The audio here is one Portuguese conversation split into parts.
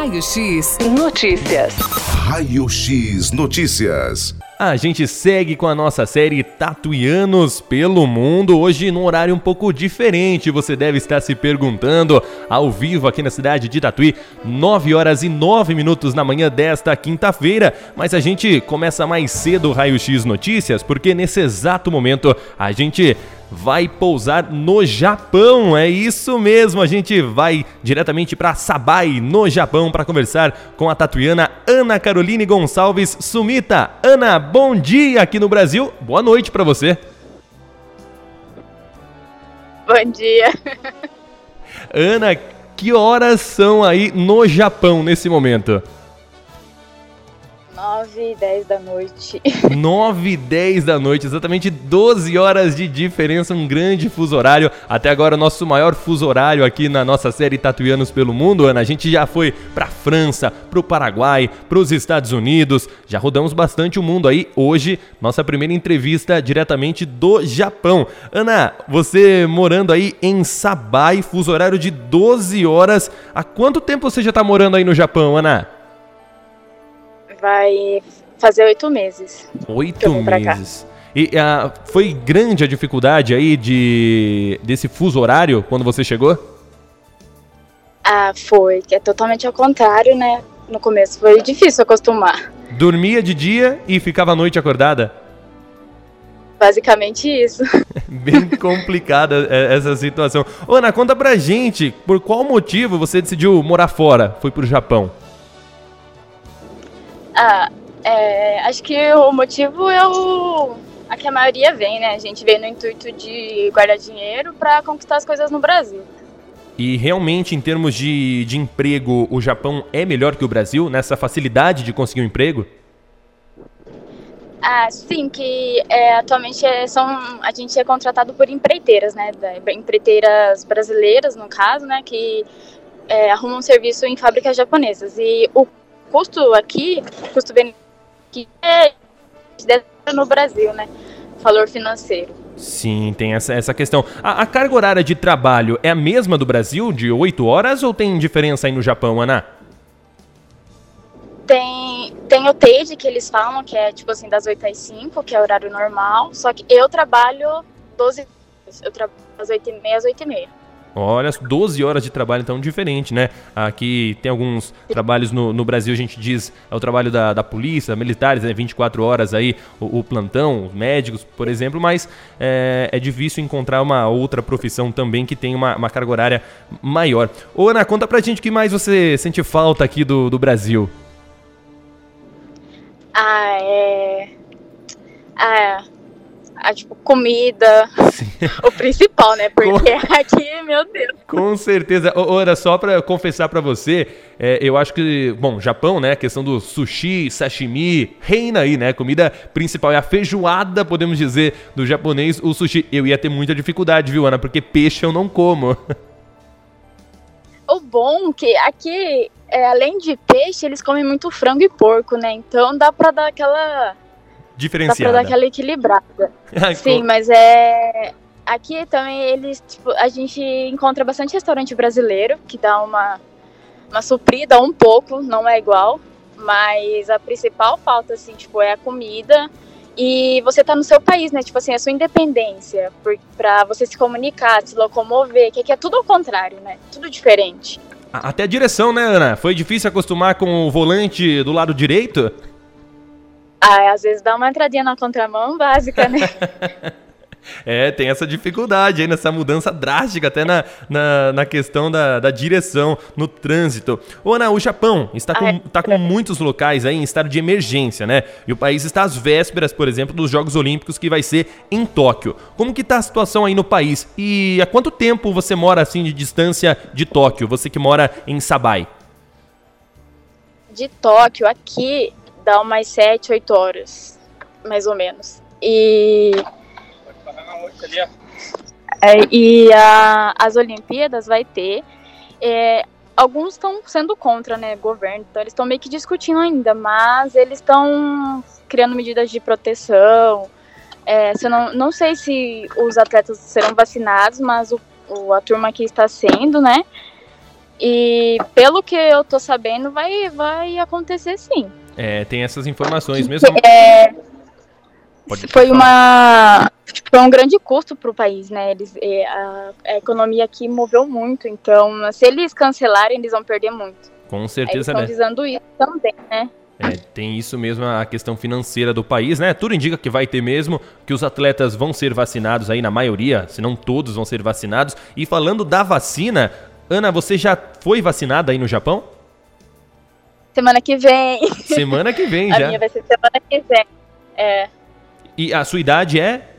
Raio X Notícias. Raio X Notícias. A gente segue com a nossa série Tatuianos pelo Mundo, hoje num horário um pouco diferente. Você deve estar se perguntando, ao vivo aqui na cidade de Tatuí, 9 horas e 9 minutos na manhã desta quinta-feira. Mas a gente começa mais cedo o Raio X Notícias, porque nesse exato momento a gente vai pousar no Japão. É isso mesmo, a gente vai diretamente para Sabai, no Japão, para conversar com a tatuiana Ana Caroline Gonçalves Sumita. Ana, bom dia aqui no Brasil. Boa noite para você. Bom dia. Ana, que horas são aí no Japão nesse momento? 9 e 10 da noite. 9 e 10 da noite, exatamente 12 horas de diferença, um grande fuso horário. Até agora, nosso maior fuso horário aqui na nossa série Tatuianos pelo Mundo, Ana. A gente já foi pra França, pro Paraguai, pros Estados Unidos, já rodamos bastante o mundo aí. Hoje, nossa primeira entrevista diretamente do Japão. Ana, você morando aí em Sabai, fuso horário de 12 horas. Há quanto tempo você já tá morando aí no Japão, Ana? Vai fazer oito meses. Oito meses. E uh, foi grande a dificuldade aí de desse fuso horário quando você chegou? Ah, foi, que é totalmente ao contrário, né? No começo foi difícil acostumar. Dormia de dia e ficava à noite acordada? Basicamente isso. Bem complicada é, essa situação. Ana, conta pra gente, por qual motivo você decidiu morar fora, foi pro Japão? Ah, é, acho que o motivo é o a que a maioria vem, né? A gente vem no intuito de guardar dinheiro para conquistar as coisas no Brasil. E realmente, em termos de, de emprego, o Japão é melhor que o Brasil nessa facilidade de conseguir um emprego? Ah, sim, que é, atualmente é, são, a gente é contratado por empreiteiras, né? Empreiteiras brasileiras, no caso, né? Que é, arrumam serviço em fábricas japonesas. E o custo aqui, custo aqui é no Brasil, né? Valor financeiro. Sim, tem essa, essa questão. A, a, carga horária de trabalho é a mesma do Brasil, de 8 horas, ou tem diferença aí no Japão, Ana? Tem, tem o TED que eles falam, que é tipo assim, das 8 às 5, que é horário normal. Só que eu trabalho 12 Eu trabalho das 8 h 30 às 8 h 30 Olha, 12 horas de trabalho, então diferente, né? Aqui tem alguns trabalhos no, no Brasil, a gente diz, é o trabalho da, da polícia, militares, né? 24 horas aí, o, o plantão, os médicos, por exemplo, mas é, é, difícil encontrar uma outra profissão também que tem uma, uma carga horária maior. Ô Ana, conta pra gente o que mais você sente falta aqui do, do Brasil. Ah, é. Ah, a tipo, comida, Sim. o principal, né? Porque Com... aqui, meu Deus. Com certeza. Ora, só para confessar para você, é, eu acho que, bom, Japão, né? A questão do sushi, sashimi, reina aí, né? Comida principal é a feijoada, podemos dizer, do japonês, o sushi. Eu ia ter muita dificuldade, viu, Ana? Porque peixe eu não como. O bom que aqui, é, além de peixe, eles comem muito frango e porco, né? Então dá pra dar aquela diferenciada. Dá pra dar aquela equilibrada. Sim, mas é. Aqui também eles, tipo, a gente encontra bastante restaurante brasileiro que dá uma, uma suprida um pouco, não é igual, mas a principal falta, assim, tipo, é a comida e você tá no seu país, né? Tipo assim, a sua independência, para você se comunicar, se locomover, que aqui é tudo ao contrário, né? Tudo diferente. Até a direção, né, Ana? Foi difícil acostumar com o volante do lado direito? Ah, às vezes dá uma entradinha na contramão básica, né? É, tem essa dificuldade aí nessa mudança drástica, até na, na, na questão da, da direção no trânsito. Ô, Ana, o Japão está com, tá com muitos locais aí em estado de emergência, né? E o país está às vésperas, por exemplo, dos Jogos Olímpicos que vai ser em Tóquio. Como que tá a situação aí no país? E há quanto tempo você mora assim de distância de Tóquio? Você que mora em Sabai? De Tóquio, aqui dá umas 7, 8 horas, mais ou menos. E. É, e a, as Olimpíadas vai ter. É, alguns estão sendo contra, né, governo, então eles estão meio que discutindo ainda, mas eles estão criando medidas de proteção. É, não, não sei se os atletas serão vacinados, mas o, o, a turma aqui está sendo, né? E pelo que eu tô sabendo, vai, vai acontecer sim. É, tem essas informações mesmo. É, foi uma foi um grande custo para o país, né? Eles, é, a, a, economia aqui moveu muito, então se eles cancelarem, eles vão perder muito. Com certeza, Aí eles estão né? visando isso também, né? É, tem isso mesmo, a questão financeira do país, né? Tudo indica que vai ter mesmo, que os atletas vão ser vacinados aí na maioria, se não todos vão ser vacinados. E falando da vacina, Ana, você já foi vacinada aí no Japão? Semana que vem. Semana que vem já. A minha vai ser semana que vem. É. E a sua idade é?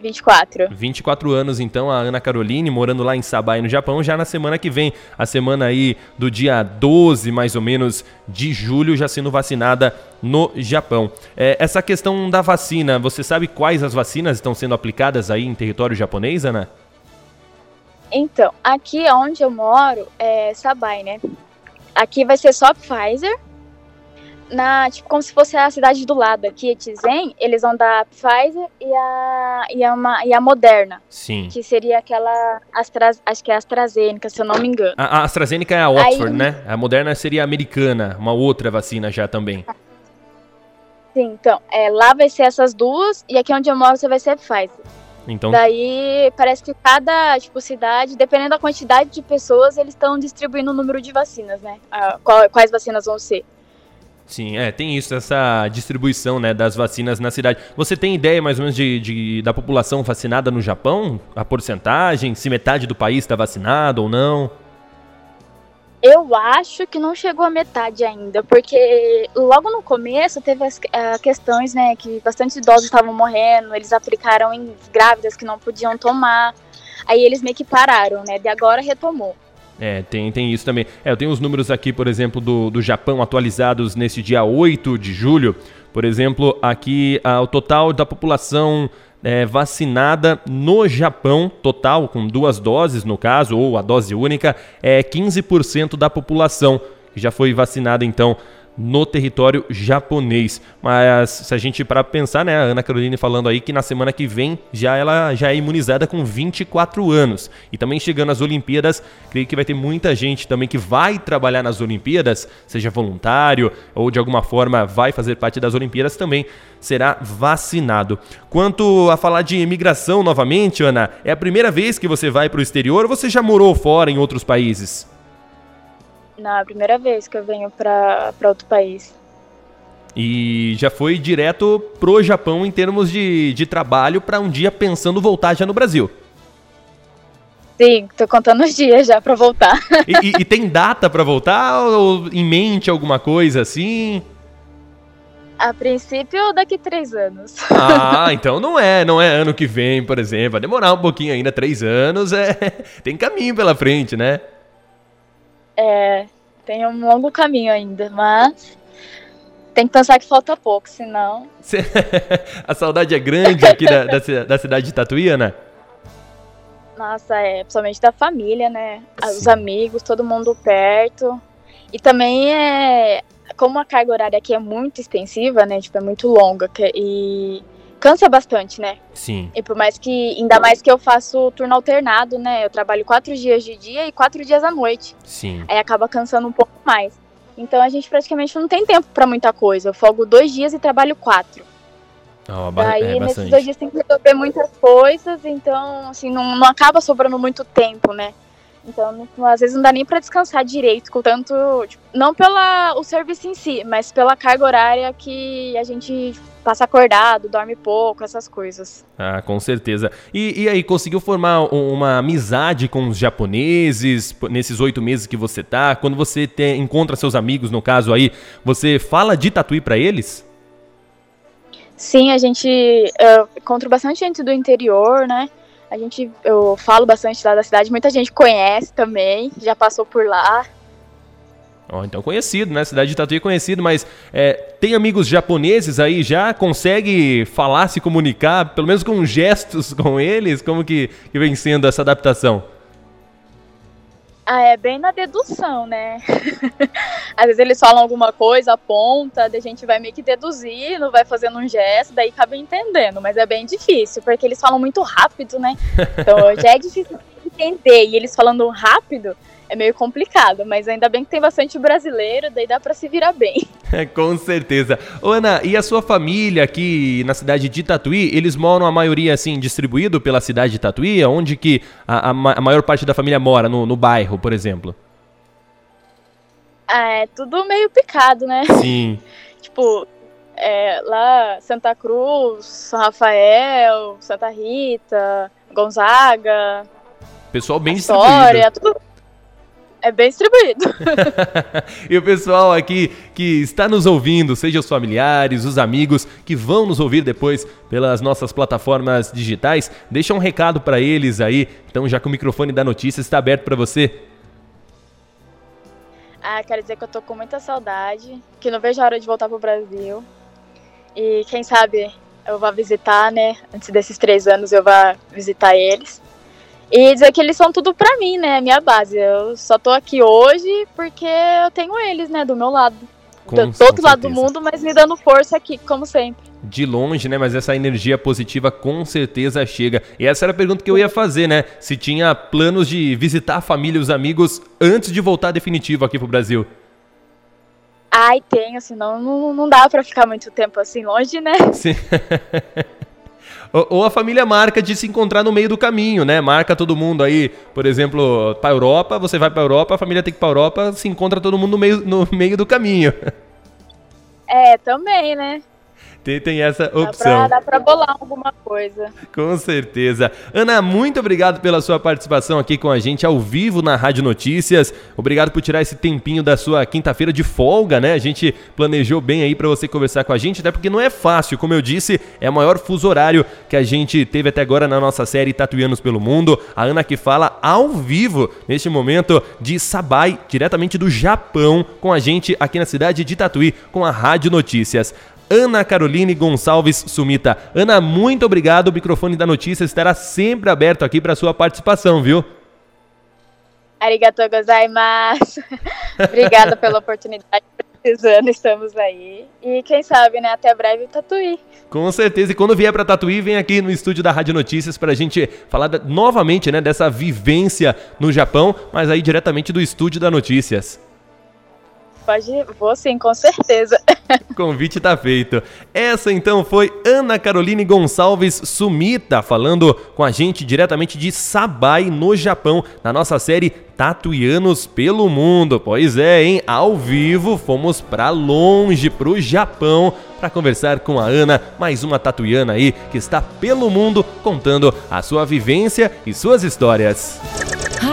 24. 24 anos, então, a Ana Caroline, morando lá em Sabai, no Japão, já na semana que vem, a semana aí do dia 12, mais ou menos, de julho, já sendo vacinada no Japão. É, essa questão da vacina, você sabe quais as vacinas estão sendo aplicadas aí em território japonês, Ana? Então, aqui onde eu moro é Sabai, né? Aqui vai ser só Pfizer na, tipo, como se fosse a cidade do lado aqui, Etizen, eles vão dar a Pfizer e a, e a, uma, e a Moderna. Sim. Que seria aquela, Astra, acho que é a AstraZeneca, se eu não me engano. A, a AstraZeneca é a Oxford, Aí, né? A Moderna seria a americana, uma outra vacina já também. Sim, então, é, lá vai ser essas duas e aqui onde eu moro você vai ser Pfizer. Então... Daí parece que cada tipo, cidade, dependendo da quantidade de pessoas, eles estão distribuindo o número de vacinas, né? Qual, quais vacinas vão ser. Sim, é, tem isso, essa distribuição né, das vacinas na cidade. Você tem ideia mais ou menos de, de da população vacinada no Japão? A porcentagem? Se metade do país está vacinado ou não? Eu acho que não chegou a metade ainda, porque logo no começo teve as uh, questões, né, que bastante idosos estavam morrendo, eles aplicaram em grávidas que não podiam tomar, aí eles meio que pararam, né, de agora retomou. É, tem, tem isso também. É, eu tenho os números aqui, por exemplo, do, do Japão atualizados nesse dia 8 de julho. Por exemplo, aqui ah, o total da população é, vacinada no Japão, total, com duas doses no caso, ou a dose única, é 15% da população que já foi vacinada então no território japonês. Mas se a gente para pensar, né, a Ana Caroline falando aí que na semana que vem já ela já é imunizada com 24 anos. E também chegando às Olimpíadas, creio que vai ter muita gente também que vai trabalhar nas Olimpíadas, seja voluntário ou de alguma forma vai fazer parte das Olimpíadas também será vacinado. Quanto a falar de imigração novamente, Ana, é a primeira vez que você vai para o exterior ou você já morou fora em outros países? Não, é a primeira vez que eu venho para outro país. E já foi direto pro Japão em termos de, de trabalho para um dia pensando voltar já no Brasil. Sim, tô contando os dias já para voltar. E, e, e, tem data para voltar ou em mente alguma coisa assim? A princípio, daqui três anos. Ah, então não é, não é ano que vem, por exemplo. Vai demorar um pouquinho ainda, três anos, é tem caminho pela frente, né? É, tem um longo caminho ainda, mas tem que pensar que falta pouco, senão. A saudade é grande aqui da, da, da, cidade de Tatuí, Ana? Nossa, é, principalmente da família, né? Sim. Os amigos, todo mundo perto. E também é. Como a carga horária aqui é muito extensiva, né? Tipo, é muito longa. E cansa bastante, né? Sim. E por mais que, ainda mais que eu faço turno alternado, né? Eu trabalho quatro dias de dia e quatro dias à noite. Sim. Aí acaba cansando um pouco mais. Então a gente praticamente não tem tempo para muita coisa. Eu folgo dois dias e trabalho quatro. Oh, Daí é, nesses dois dias tem que resolver muitas coisas, então assim, não, não acaba sobrando muito tempo, né? Então, não, às vezes não dá nem para descansar direito, com tanto, tipo, não pela o serviço em si, mas pela carga horária que a gente passa acordado, dorme pouco, essas coisas. Ah, com certeza. E, e aí, conseguiu formar uma amizade com os japoneses nesses oito meses que você tá? Quando você te, encontra seus amigos, no caso aí, você fala de tatuí para eles? Sim, a gente encontra bastante gente do interior, né? A gente, eu falo bastante lá da cidade, muita gente conhece também, já passou por lá. Oh, então conhecido, né? Cidade de Tatuí é conhecido, mas é, tem amigos japoneses aí já? Consegue falar, se comunicar, pelo menos com gestos com eles? Como que, que vem sendo essa adaptação? Ah, é bem na dedução, né? Às vezes eles falam alguma coisa, aponta, a gente vai meio que deduzindo, vai fazendo um gesto, daí acaba entendendo, mas é bem difícil, porque eles falam muito rápido, né? Então já é difícil entender, e eles falando rápido, é meio complicado, mas ainda bem que tem bastante brasileiro, daí dá para se virar bem. É, com certeza. Ô, Ana, e a sua família aqui na cidade de Tatuí, eles moram a maioria assim distribuído pela cidade de Tatuí? Onde que a, a, a maior parte da família mora? No, no bairro, por exemplo? Ah, é tudo meio picado, né? Sim. tipo, é, lá Santa Cruz, São Rafael, Santa Rita, Gonzaga. Pessoal bem História, distribuído. Tudo é bem distribuído. e o pessoal aqui que está nos ouvindo, seja os familiares, os amigos que vão nos ouvir depois pelas nossas plataformas digitais, deixa um recado para eles aí. Então, já que o microfone da notícia está aberto para você. Ah, quero dizer que eu tô com muita saudade, que não vejo a hora de voltar pro Brasil. E quem sabe eu vá visitar, né? Antes desses três anos eu vá visitar eles. E dizer que eles são tudo pra mim, né? Minha base. Eu só tô aqui hoje porque eu tenho eles, né? Do meu lado. Com, do outro lado do mundo, mas me dando força aqui, como sempre. De longe, né? Mas essa energia positiva com certeza chega. E essa era a pergunta que eu ia fazer, né? Se tinha planos de visitar a família e os amigos antes de voltar definitivo aqui pro Brasil. Ai, tenho, senão não, não dá para ficar muito tempo assim longe, né? Sim. ou, a família marca de se encontrar no meio do caminho, né? Marca todo mundo aí, por exemplo, para Europa, você vai para Europa, a família tem que ir para Europa, se encontra todo mundo no meio, no meio do caminho. É, também, né? Tem, tem essa opção. Dá pra bolar alguma coisa. Com certeza. Ana, muito obrigado pela sua participação aqui com a gente ao vivo na Rádio Notícias. Obrigado por tirar esse tempinho da sua quinta-feira de folga, né? A gente planejou bem aí para você conversar com a gente, até porque não é fácil. Como eu disse, é o maior fuso horário que a gente teve até agora na nossa série Tatuianos pelo Mundo. A Ana que fala ao vivo, neste momento, de Sabai, diretamente do Japão, com a gente aqui na cidade de Tatuí, com a Rádio Notícias. Ana Caroline Gonçalves Sumita. Ana, muito obrigado. O microfone da notícia estará sempre aberto aqui para sua participação, viu? Arigatou gozaimasu. Obrigada pela oportunidade. Precisando, estamos aí. E quem sabe, né? Até breve, Tatuí. Com certeza. E quando vier para Tatuí, vem aqui no estúdio da Rádio Notícias para a gente falar da, novamente, né? Dessa vivência no Japão, mas aí diretamente do estúdio da Notícias. Pode, vou sim, com certeza. O convite está feito. Essa então foi Ana Caroline Gonçalves Sumita falando com a gente diretamente de Sabai, no Japão, na nossa série Tatuianos pelo Mundo. Pois é, hein? Ao vivo fomos para longe, pro Japão, para conversar com a Ana, mais uma tatuiana aí que está pelo mundo contando a sua vivência e suas histórias.